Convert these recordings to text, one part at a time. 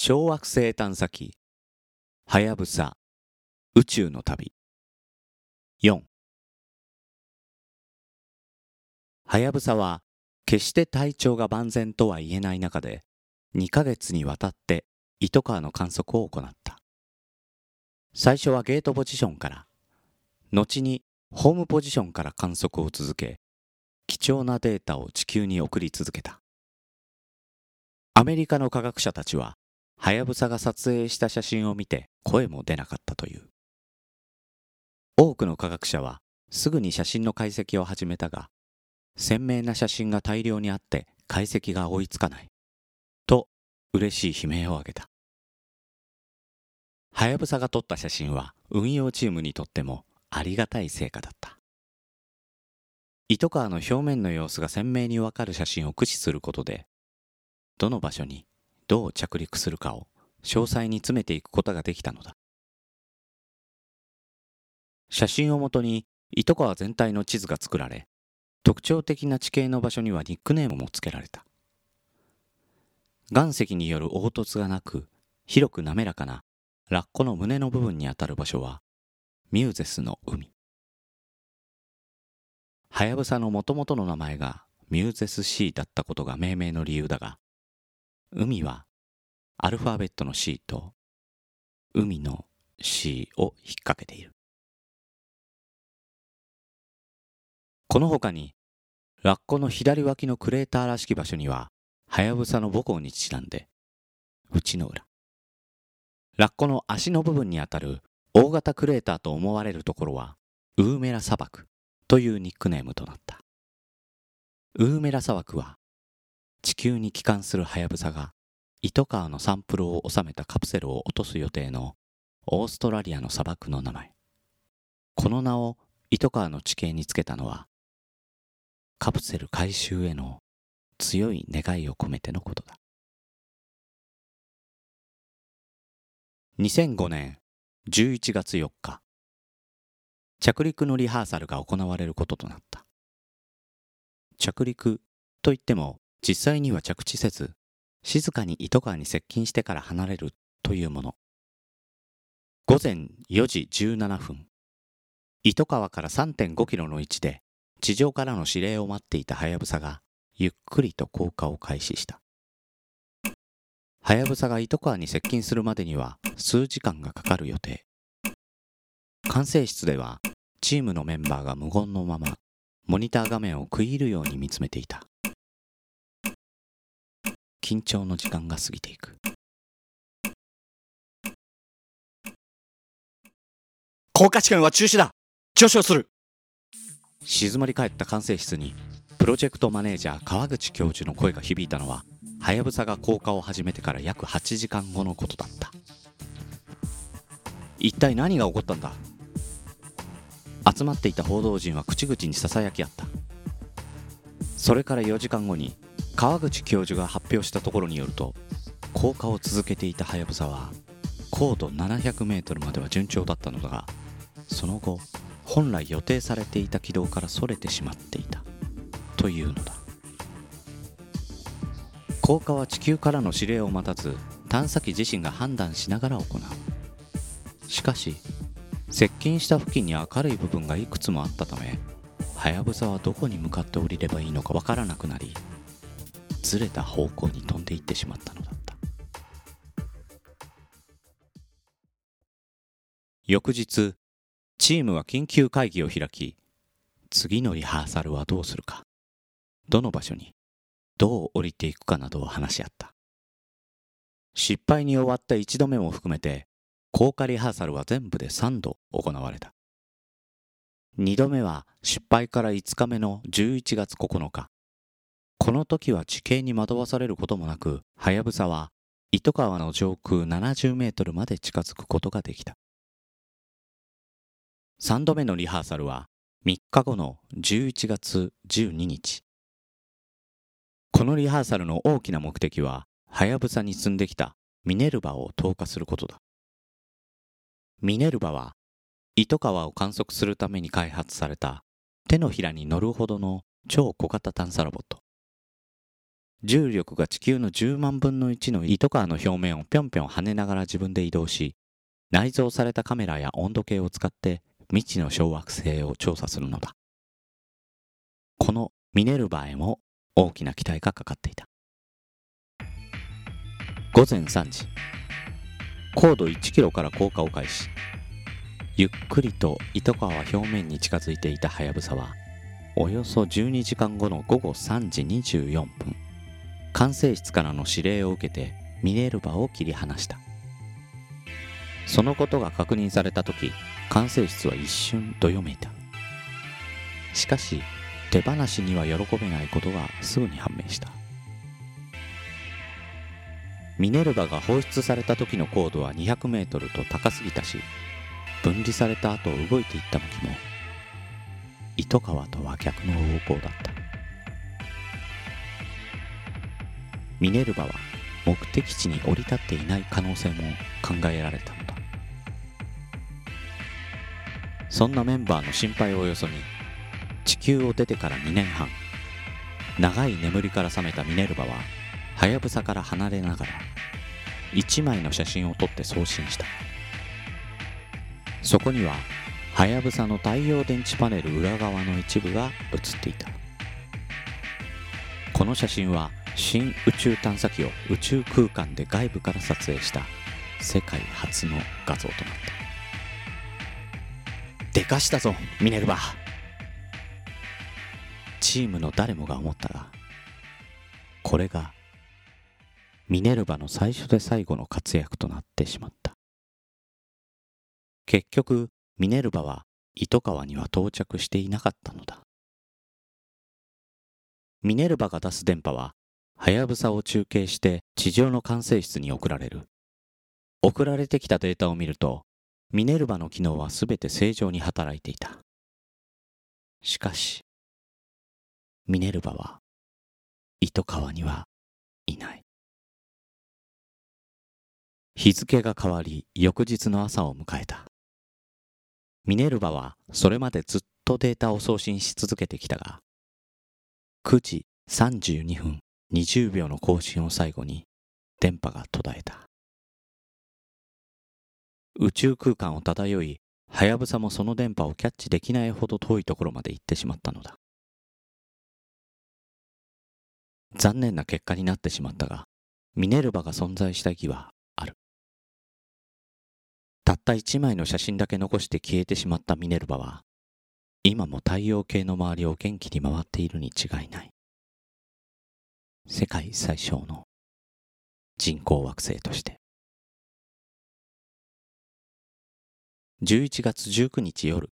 小惑星探査機。はやぶさ宇宙の旅。4はやぶさは決して体調が万全とは言えない中で2ヶ月にわたって糸川の観測を行った。最初はゲートポジションから後にホームポジションから観測を続け貴重なデータを地球に送り続けた。アメリカの科学者たちははやぶさが撮影した写真を見て声も出なかったという。多くの科学者はすぐに写真の解析を始めたが鮮明な写真が大量にあって解析が追いつかない。と嬉しい悲鳴を上げた。はやぶさが撮った写真は運用チームにとってもありがたい成果だった。糸川の表面の様子が鮮明にわかる写真を駆使することでどの場所にどう着陸するかを詳細に詰めていくことができたのだ。写真をもとに糸川全体の地図が作られ特徴的な地形の場所にはニックネームも付けられた。岩石による凹凸がなく広く滑らかなラッコの胸の部分にあたる場所はミューゼスの海。はやぶさのもともとの名前がミューゼスシーだったことが命名の理由だが海はアルファベットの C と海の C を引っ掛けている。この他にラッコの左脇のクレーターらしき場所にはハヤブサの母校にちなんで内の裏。ラッコの足の部分にあたる大型クレーターと思われるところはウーメラ砂漠というニックネームとなった。ウーメラ砂漠は地球に帰還するハヤブサが糸川のサンプルを収めたカプセルを落とす予定のオーストラリアの砂漠の名前。この名を糸川の地形につけたのはカプセル回収への強い願いを込めてのことだ。2005年11月4日着陸のリハーサルが行われることとなった。着陸といっても実際には着地せず、静かに糸川に接近してから離れるというもの。午前4時17分、糸川から3.5キロの位置で地上からの指令を待っていたはやぶさがゆっくりと降下を開始した。はやぶさが糸川に接近するまでには数時間がかかる予定。管制室ではチームのメンバーが無言のままモニター画面を食い入るように見つめていた。緊張の時間が過ぎていく。降下試験は中止だ。上昇する。静まり返った管制室にプロジェクトマネージャー川口教授の声が響いたのははやぶさが降下を始めてから約8時間後のことだった。一体何が起こったんだ？集まっていた報道陣は口々にささやき合った。それから4時間後に川口教授が発表したところによると降下を続けていたはやぶさは高度 700m までは順調だったのだがその後本来予定されていた軌道からそれてしまっていたというのだ。降下は地球からの指令を待たず探査機自身が判断しながら行う。しかし接近した付近に明るい部分がいくつもあったためはやぶさはどこに向かって降りればいいのかわからなくなりずれた方向に飛んでいってしまったのだった。翌日チームは緊急会議を開き次のリハーサルはどうするかどの場所にどう降りていくかなどを話し合った。失敗に終わった1度目も含めて降下リハーサルは全部で3度行われた。2度目は失敗から5日目の11月9日。この時は地形に惑わされることもなく、はやぶさは糸川の上空70メートルまで近づくことができた。3度目のリハーサルは3日後の11月12日。このリハーサルの大きな目的は、はやぶさに積んできたミネルヴァを投下することだ。ミネルヴァは糸川を観測するために開発された手のひらに乗るほどの超小型探査ロボット。重力が地球の10万分の1の糸川の表面をぴょんぴょん跳ねながら自分で移動し内蔵されたカメラや温度計を使って未知の小惑星を調査するのだ。このミネルヴァへも大きな期待がかかっていた。午前3時。高度1キロから降下を開始。ゆっくりと糸川表面に近づいていたはやぶさはおよそ12時間後の午後3時24分。管制室からの指令を受けてミネルヴァを切り離した。そのことが確認された時管制室は一瞬どよめいた。しかし手放しには喜べないことがすぐに判明した。ミネルヴァが放出された時の高度は200メートルと高すぎたし分離された後動いていった向きも糸川とは逆の方向だった。ミネルヴァは目的地に降り立っていない可能性も考えられたのだ。そんなメンバーの心配をよそに地球を出てから2年半長い眠りから覚めたミネルヴァははやぶさから離れながら1枚の写真を撮って送信した。そこにははやぶさの太陽電池パネル裏側の一部が写っていた。この写真は新宇宙探査機を宇宙空間で外部から撮影した世界初の画像となった。でかしたぞミネルヴァチームの誰もが思ったがこれがミネルヴァの最初で最後の活躍となってしまった。結局ミネルヴァは糸川には到着していなかったのだ。ミネルヴァが出す電波ははやぶさを中継して地上の管制室に送られる。送られてきたデータを見るとミネルヴァの機能は全て正常に働いていた。しかしミネルヴァは糸川にはいない。日付が変わり翌日の朝を迎えた。ミネルヴァはそれまでずっとデータを送信し続けてきたが9時32分20秒の更新を最後に電波が途絶えた。宇宙空間を漂いはやぶさもその電波をキャッチできないほど遠いところまで行ってしまったのだ。残念な結果になってしまったがミネルヴァが存在した意義はある。たった一枚の写真だけ残して消えてしまったミネルヴァは今も太陽系の周りを元気に回っているに違いない。世界最小の人工惑星として。11月19日夜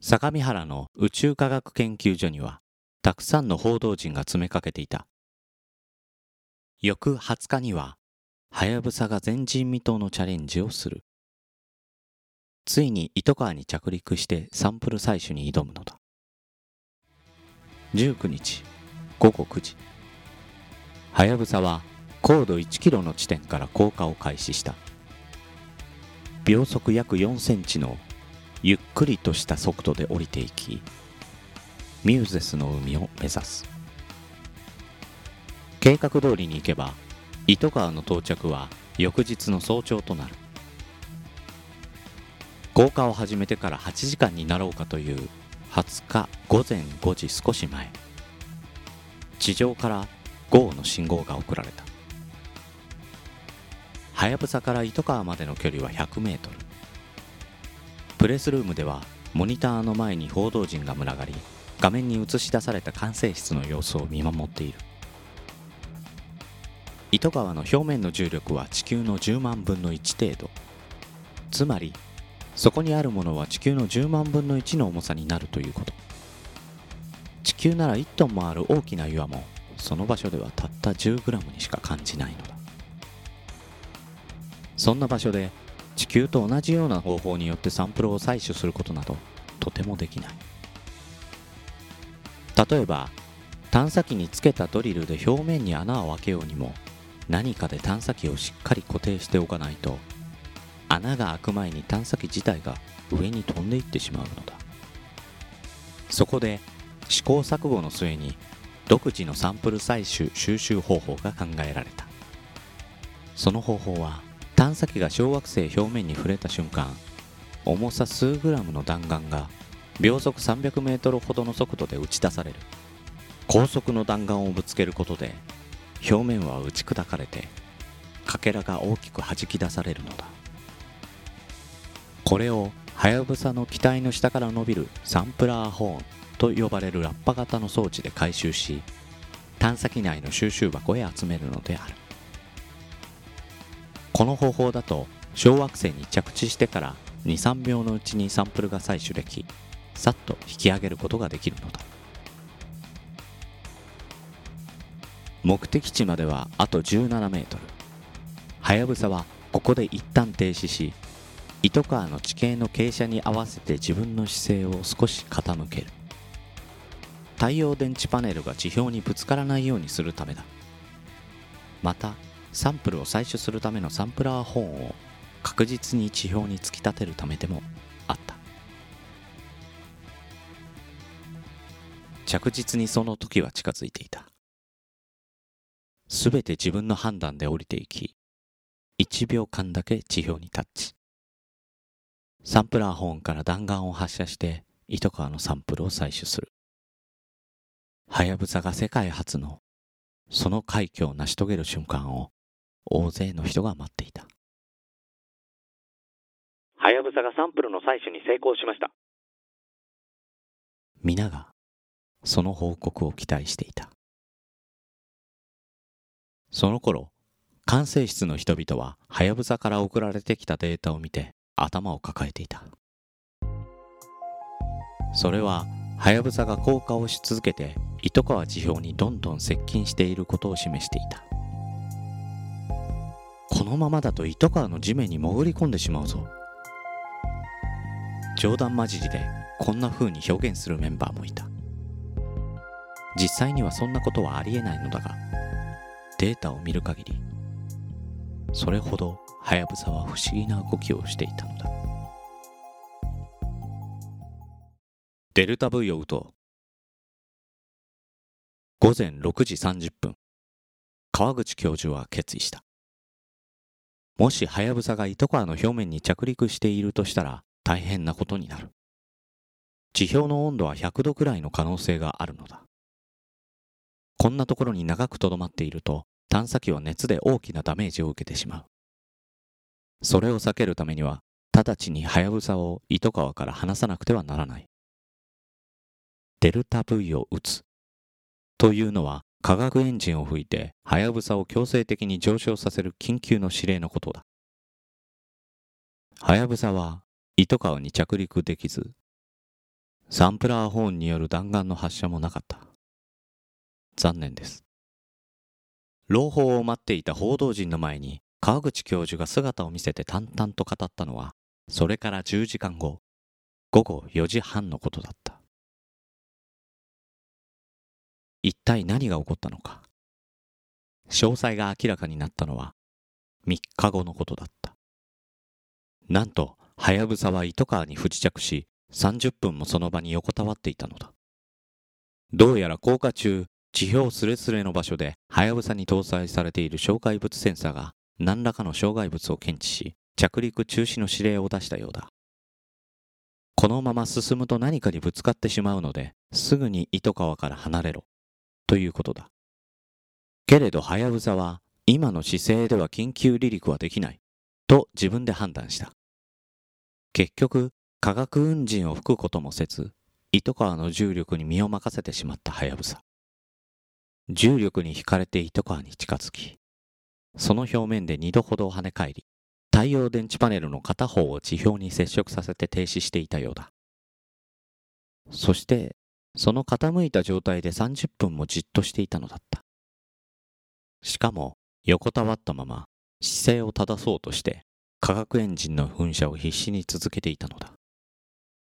相模原の宇宙科学研究所にはたくさんの報道陣が詰めかけていた。翌20日にははやぶさが前人未到のチャレンジをする。ついに糸川に着陸してサンプル採取に挑むのだ。19日午後9時。はやぶさは高度1キロの地点から降下を開始した。秒速約4センチのゆっくりとした速度で降りていきミューゼスの海を目指す。計画通りに行けば糸川の到着は翌日の早朝となる。降下を始めてから8時間になろうかという20日午前5時少し前。地上から GO の信号が送られた。はやぶさから糸川までの距離は100メートル。プレスルームではモニターの前に報道陣が群がり画面に映し出された管制室の様子を見守っている。糸川の表面の重力は地球の10万分の1程度。つまりそこにあるものは地球の10万分の1の重さになるということ。地球なら1トンもある大きな岩もその場所ではたった 10g にしか感じないのだ。そんな場所で地球と同じような方法によってサンプルを採取することなどとてもできない。例えば探査機につけたドリルで表面に穴を開けようにも何かで探査機をしっかり固定しておかないと穴が開く前に探査機自体が上に飛んでいってしまうのだ。そこで試行錯誤の末に独自のサンプル採取収集方法が考えられた。その方法は探査機が小惑星表面に触れた瞬間重さ数グラムの弾丸が秒速300メートルほどの速度で打ち出される。高速の弾丸をぶつけることで表面は打ち砕かれてかけらが大きく弾き出されるのだ。これをはやぶさの機体の下から伸びるサンプラーホーンと呼ばれるラッパ型の装置で回収し探査機内の収集箱へ集めるのである。この方法だと小惑星に着地してから23秒のうちにサンプルが採取できさっと引き上げることができるのだ。目的地まではあと17メートル。はやぶさはここで一旦停止し糸川の地形の傾斜に合わせて自分の姿勢を少し傾ける。太陽電池パネルが地表にぶつからないようにするためだ。またサンプルを採取するためのサンプラーホーンを確実に地表に突き立てるためでもあった。着実にその時は近づいていた。すべて自分の判断で降りていき1秒間だけ地表にタッチ。サンプラーホーンから弾丸を発射して糸川のサンプルを採取する。はやぶさが世界初のその快挙を成し遂げる瞬間を大勢の人が待っていた。はやぶさがサンプルの採取に成功しました。皆がその報告を期待していた。その頃管制室の人々ははやぶさから送られてきたデータを見て頭を抱えていた。それははやぶさが降下をし続けて糸川地表にどんどん接近していることを示していた。このままだと糸川の地面に潜り込んでしまうぞ。冗談交じりでこんな風に表現するメンバーもいた。実際にはそんなことはありえないのだがデータを見る限りそれほどはやぶさは不思議な動きをしていたのだ。デルタ V を打と。う午前6時30分。川口教授は決意した。もしはやぶさが糸川の表面に着陸しているとしたら大変なことになる。地表の温度は100度くらいの可能性があるのだ。こんなところに長くとどまっていると探査機は熱で大きなダメージを受けてしまう。それを避けるためには直ちにハヤブサを糸川から離さなくてはならない。デルタ V を撃つ。というのは化学エンジンを吹いてハヤブサを強制的に上昇させる緊急の指令のことだ。ハヤブサは糸川に着陸できずサンプラーホーンによる弾丸の発射もなかった。残念です。朗報を待っていた報道陣の前に川口教授が姿を見せて淡々と語ったのはそれから10時間後午後4時半のことだった。一体何が起こったのか。詳細が明らかになったのは3日後のことだった。なんとはやぶさは糸川に不時着し30分もその場に横たわっていたのだ。どうやら降下中地表すれすれの場所ではやぶさに搭載されている障害物センサーが何らかの障害物を検知し着陸中止の指令を出したようだ。このまま進むと何かにぶつかってしまうのですぐに糸川から離れろ。ということだ。けれどはやぶさは今の姿勢では緊急離陸はできない。と自分で判断した。結局化学運陣を吹くこともせず糸川の重力に身を任せてしまったはやぶさ重力に惹かれて糸川に近づきその表面で二度ほど跳ね返り太陽電池パネルの片方を地表に接触させて停止していたようだ。そしてその傾いた状態で30分もじっとしていたのだった。しかも横たわったまま姿勢を正そうとして化学エンジンの噴射を必死に続けていたのだ。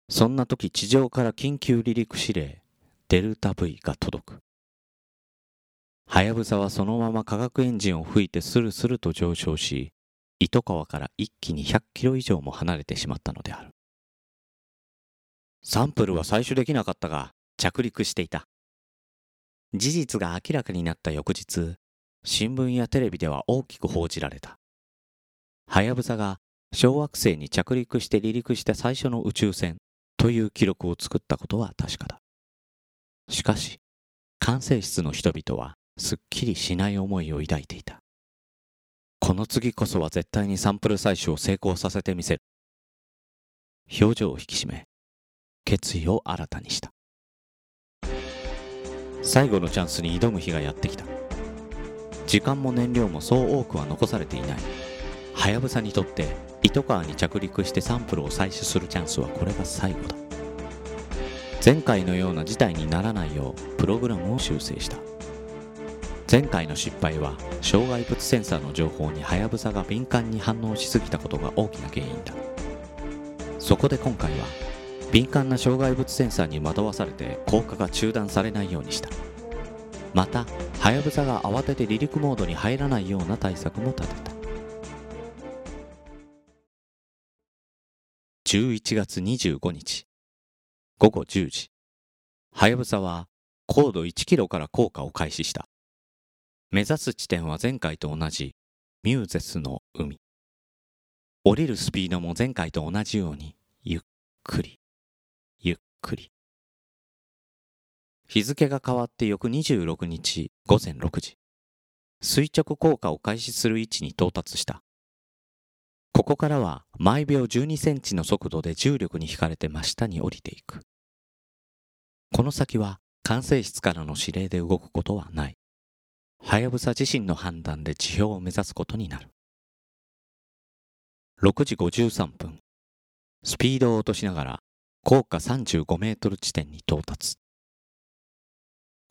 そんな時地上から緊急離陸指令デルタ V が届く。はやぶさはそのまま化学エンジンを吹いてスルスルと上昇し糸川から一気に100キロ以上も離れてしまったのである。サンプルは採取できなかったが着陸していた。事実が明らかになった翌日新聞やテレビでは大きく報じられた。はやぶさが小惑星に着陸して離陸した最初の宇宙船という記録を作ったことは確かだ。しかし管制室の人々はすっきりしない思いを抱いていた。この次こそは絶対にサンプル採取を成功させてみせる。表情を引き締め決意を新たにした。最後のチャンスに挑む日がやってきた。時間も燃料もそう多くは残されていない。はやぶさにとって糸川に着陸してサンプルを採取するチャンスはこれが最後だ。前回のような事態にならないようプログラムを修正した。前回の失敗は障害物センサーの情報にはやぶさが敏感に反応しすぎたことが大きな原因だ。そこで今回は敏感な障害物センサーに惑わされて降下が中断されないようにした。またはやぶさが慌てて離陸モードに入らないような対策も立てた。11月25日午後10時。はやぶさは高度1キロから降下を開始した。目指す地点は前回と同じミューゼスの海。降りるスピードも前回と同じようにゆっくり。くり。日付が変わって翌26日午前6時。垂直降下を開始する位置に到達した。ここからは毎秒12センチの速度で重力に引かれて真下に降りていく。この先は管制室からの指令で動くことはない。はやぶさ自身の判断で地表を目指すことになる。6時53分。スピードを落としながら高架35メートル地点に到達。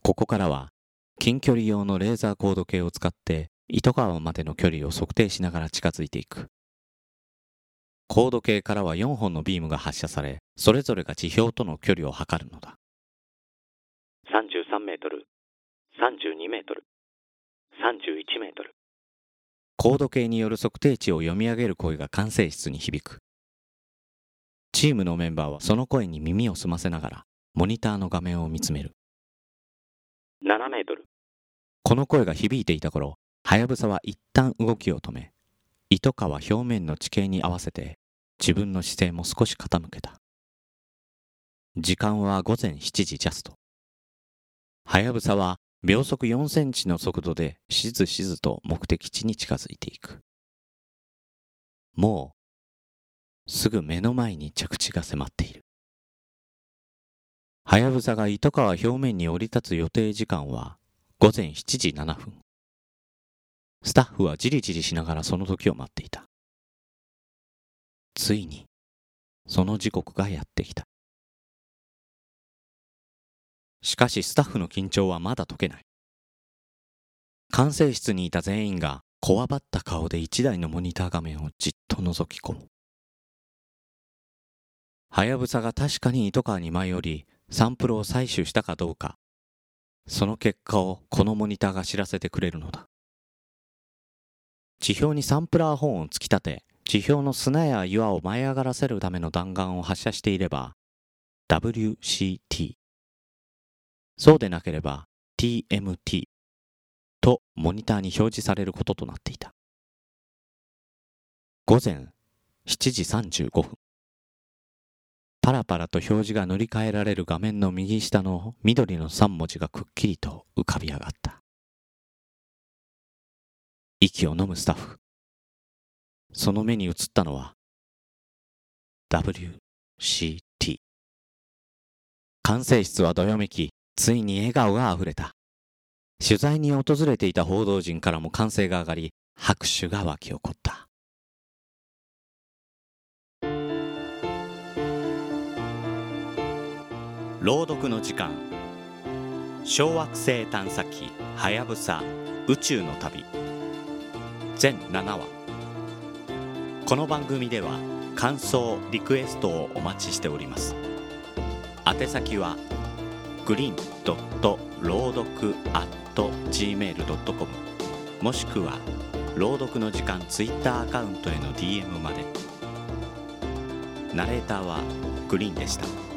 ここからは近距離用のレーザー高度計を使って糸川までの距離を測定しながら近づいていく。高度計からは4本のビームが発射されそれぞれが地表との距離を測るのだ。33メートル、32メートル、31メートル。高度計による測定値を読み上げる声が管制室に響くチームのメンバーはその声に耳を澄ませながらモニターの画面を見つめる。7メートル、この声が響いていた頃はやぶさは一旦動きを止め糸川表面の地形に合わせて自分の姿勢も少し傾けた。時間は午前7時ジャスト。はやぶさは秒速4センチの速度でしずしずと目的地に近づいていく。もうすぐ目の前に着地が迫っている。はやぶさが糸川表面に降り立つ予定時間は午前7時7分。スタッフはじりじりしながらその時を待っていた。ついにその時刻がやってきた。しかしスタッフの緊張はまだ解けない。管制室にいた全員がこわばった顔で一台のモニター画面をじっと覗き込む。はやぶさが確かに糸川に舞い降りサンプルを採取したかどうか。その結果をこのモニターが知らせてくれるのだ。地表にサンプラーホーンを突き立て地表の砂や岩を舞い上がらせるための弾丸を発射していれば WCT そうでなければ TMT とモニターに表示されることとなっていた。午前7時35分。パラパラと表示が塗り替えられる画面の右下の緑の3文字がくっきりと浮かび上がった。息を飲むスタッフ。その目に映ったのは WCT 管制室はどよめきついに笑顔があふれた。取材に訪れていた報道陣からも歓声が上がり拍手が沸き起こった。朗読の時間。小惑星探査機はやぶさ宇宙の旅。全7話。この番組では感想リクエストをお待ちしております。宛先はグリーンドット朗読 at gmail.com もしくは朗読の時間ツイッターアカウントへの DM まで。ナレーターはグリーンでした。